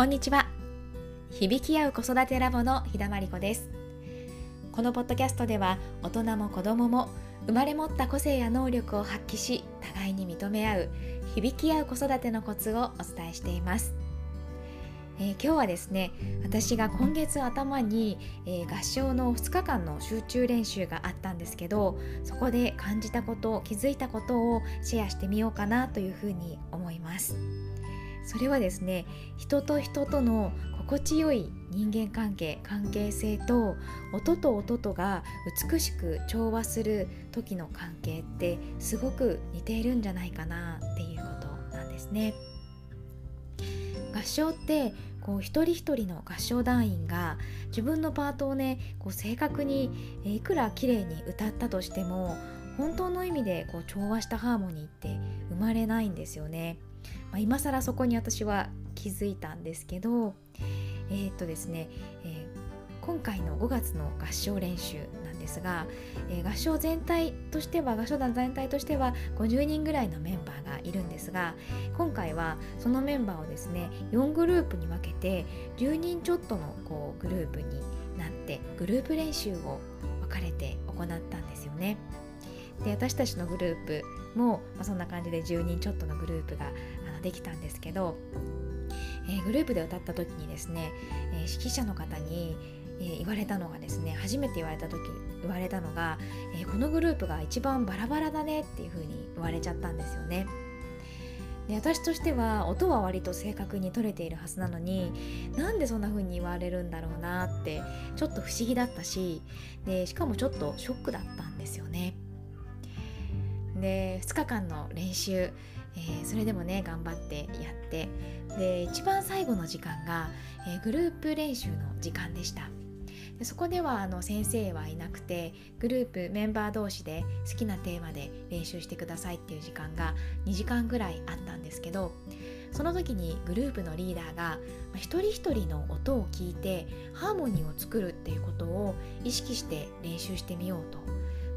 こんにちは。響き合う子育てラボの日田真理子です。このポッドキャストでは大人も子供も生まれ持った個性や能力を発揮し互いに認め合う響き合う子育てのコツをお伝えしています。えー、今日はですね私が今月頭に、えー、合唱の2日間の集中練習があったんですけどそこで感じたこと気づいたことをシェアしてみようかなというふうに思います。それはですね人と人との心地よい人間関係関係性と音と音とが美しく調和する時の関係ってすごく似ているんじゃないかなっていうことなんですね合唱ってこう一人一人の合唱団員が自分のパートをねこう正確にいくら綺麗に歌ったとしても本当の意味でこう調和したハーモニーって生まれないんですよね。まあ、今更そこに私は気づいたんですけどえー、っとですね、えー、今回の5月の合唱練習なんですが、えー、合唱全体としては合唱団全体としては50人ぐらいのメンバーがいるんですが今回はそのメンバーをですね4グループに分けて10人ちょっとのこうグループになってグループ練習を分かれて行ったんですよね。で私たちのグループも、まあ、そんな感じで10人ちょっとのグループがあのできたんですけど、えー、グループで歌った時にですね、えー、指揮者の方に、えー、言われたのがですね初めて言われた時言われたのが、えこのグループが一番バラバラだねっていう風に言われちゃったんですよね。で私としては音は割と正確に取れているはずなのになんでそんな風に言われるんだろうなってちょっと不思議だったしでしかもちょっとショックだったんですよね。で2日間の練習、えー、それでもね頑張ってやってで一番最後の時間が、えー、グループ練習の時間でした。でそこではあの先生はいなくてグループメンバー同士で好きなテーマで練習してくださいっていう時間が2時間ぐらいあったんですけどその時にグループのリーダーが、一人一人の音を聞いてハーモニーを作るっていうことを意識して練習してみようと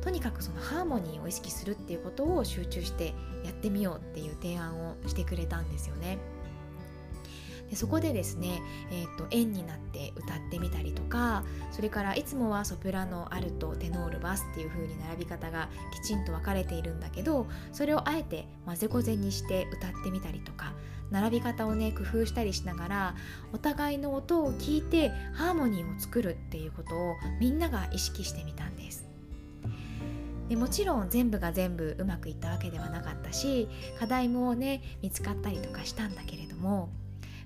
とにかくそのハーモニーを意識するっていうことを集中してやってみようっていう提案をしてくれたんですよね。でそこでですね、えーと、円になって歌ってみたりとかそれからいつもはソプラノアルトテノールバスっていう風に並び方がきちんと分かれているんだけどそれをあえて混ぜこぜにして歌ってみたりとか並び方をね工夫したりしながらお互いの音を聞いてハーモニーを作るっていうことをみんなが意識してみたんです。でもちろん全部が全部うまくいったわけではなかったし課題もね見つかったりとかしたんだけれども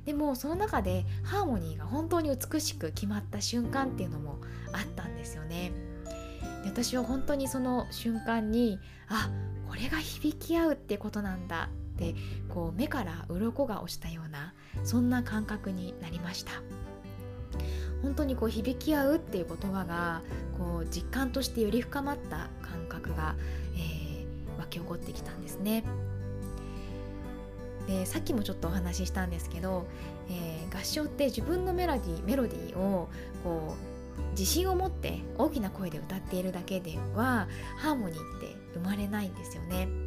でもその中でハーモニーが本当に美しく決まった瞬間っていうのもあったんですよね。で私は本当にその瞬間にあこれが響き合うってことなんだってこう目から鱗が落ちたようなそんな感覚になりました。本当にこう響き合うっていう言葉がこう実感としてより深まった感覚が、えー、湧き起こってきたんですね。でさっきもちょっとお話ししたんですけど、えー、合唱って自分のメロディーメロディーをこう自信を持って大きな声で歌っているだけではハーモニーって生まれないんですよね。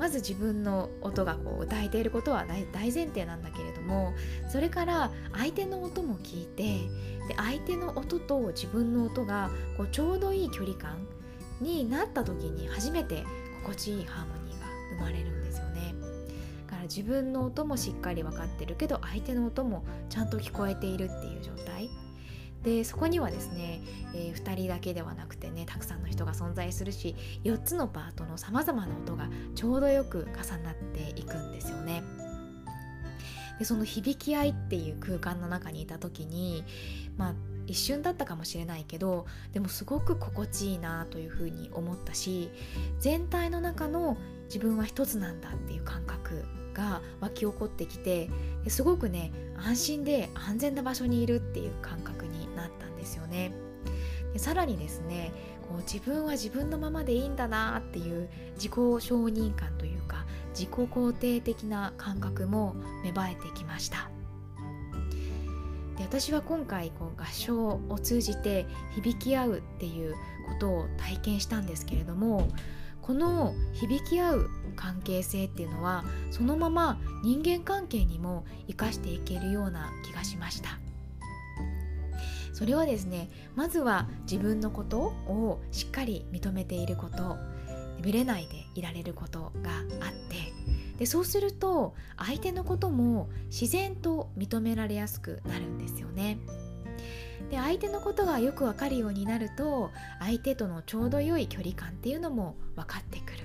まず自分の音がこう歌えていることは大前提なんだけれどもそれから相手の音も聞いてで相手の音と自分の音がこうちょうどいい距離感になった時に初めて心地いいハーモニーが生まれるんですよね。だから自分の音もしっかり分かってるけど相手の音もちゃんと聞こえているっていう状態でそこにはですね、えー、2人だけではなくてねたくさんの人が存在するし4つのパートのさまざまな音がちょうどよく重なっていくんですよね。でその響き合いっていう空間の中にいた時にまあ一瞬だったかもしれないけどでもすごく心地いいなというふうに思ったし全体の中の自分は一つなんだっていう感覚が湧き起こってきてすごくね安心で安全な場所にいるっていう感覚ですよね。でさらにですねこう自分は自分のままでいいんだなっていう自己承認感というか自己肯定的な感覚も芽生えてきました。で私は今回こう合唱を通じて響き合うっていうことを体験したんですけれどもこの響き合う関係性っていうのはそのまま人間関係にも生かしていけるような気がしましたそれはですねまずは自分のことをしっかり認めていることぶれないでいられることがあってでそうすると相手のことも自然と認められやすくなるんですよね。で相手のことがよくわかるようになると相手とのちょうど良い距離感っていうのも分かってくる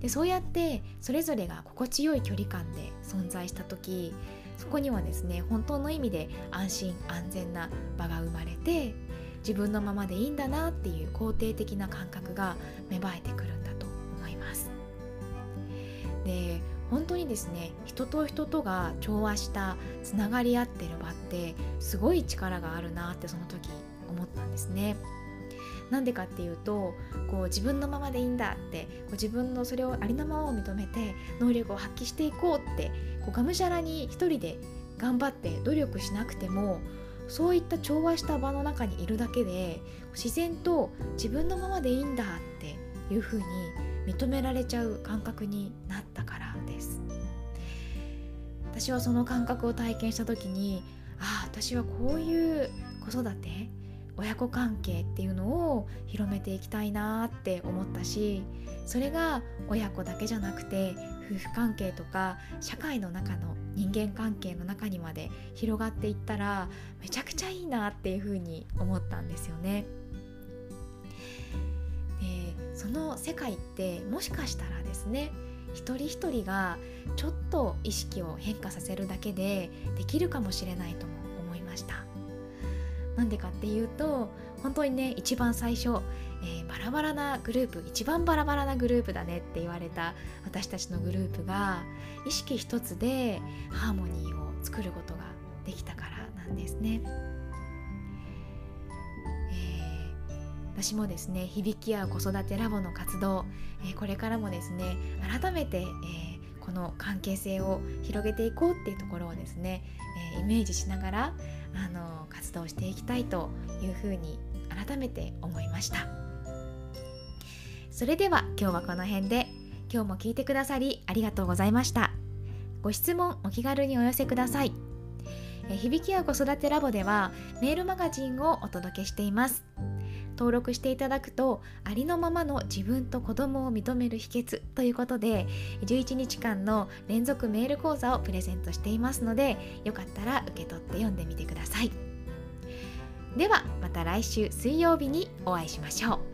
でそうやってそれぞれが心地よい距離感で存在した時そこにはですね本当の意味で安心安全な場が生まれて自分のままでいいんだなっていう肯定的な感覚が芽生えてくるんだと思いますで本当にですね人と人とが調和したつながり合ってる場ってすごい力があるなってその時思ったんですね。なんでかっていうとこう自分のままでいいんだってこう自分のそれをありのままを認めて能力を発揮していこうってこうがむしゃらに一人で頑張って努力しなくてもそういった調和した場の中にいるだけで自然と自分のままでいいんだっていうふうに認められちゃう感覚になったからです。私はその感覚を体験した時にああ私はこういう子育て親子関係っていうのを広めていきたいなって思ったしそれが親子だけじゃなくて夫婦関係とか社会の中の人間関係の中にまで広がっていったらめちゃくちゃいいなっていうふうに思ったんですよね。でその世界ってもしかしたらですね一人一人がちょっと意識を変化させるだけでできるかもしれないとも思いました。なんでかっていうと本当にね一番最初、えー、バラバラなグループ一番バラバラなグループだねって言われた私たちのグループが意識一つでハーモニーを作ることができたからなんですね。私もですね響き合う子育てラボの活動、えー、これからもですね改めて、えー、この関係性を広げていこうっていうところをですね、えイメージしながらあの活動していきたいというふうに改めて思いました。それでは今日はこの辺で今日も聞いてくださりありがとうございました。ご質問お気軽にお寄せください。響きや子育てラボではメールマガジンをお届けしています。登録していただくとありのままの自分と子供を認める秘訣ということで11日間の連続メール講座をプレゼントしていますのでよかったら受け取って読んでみてください。ではまた来週水曜日にお会いしましょう。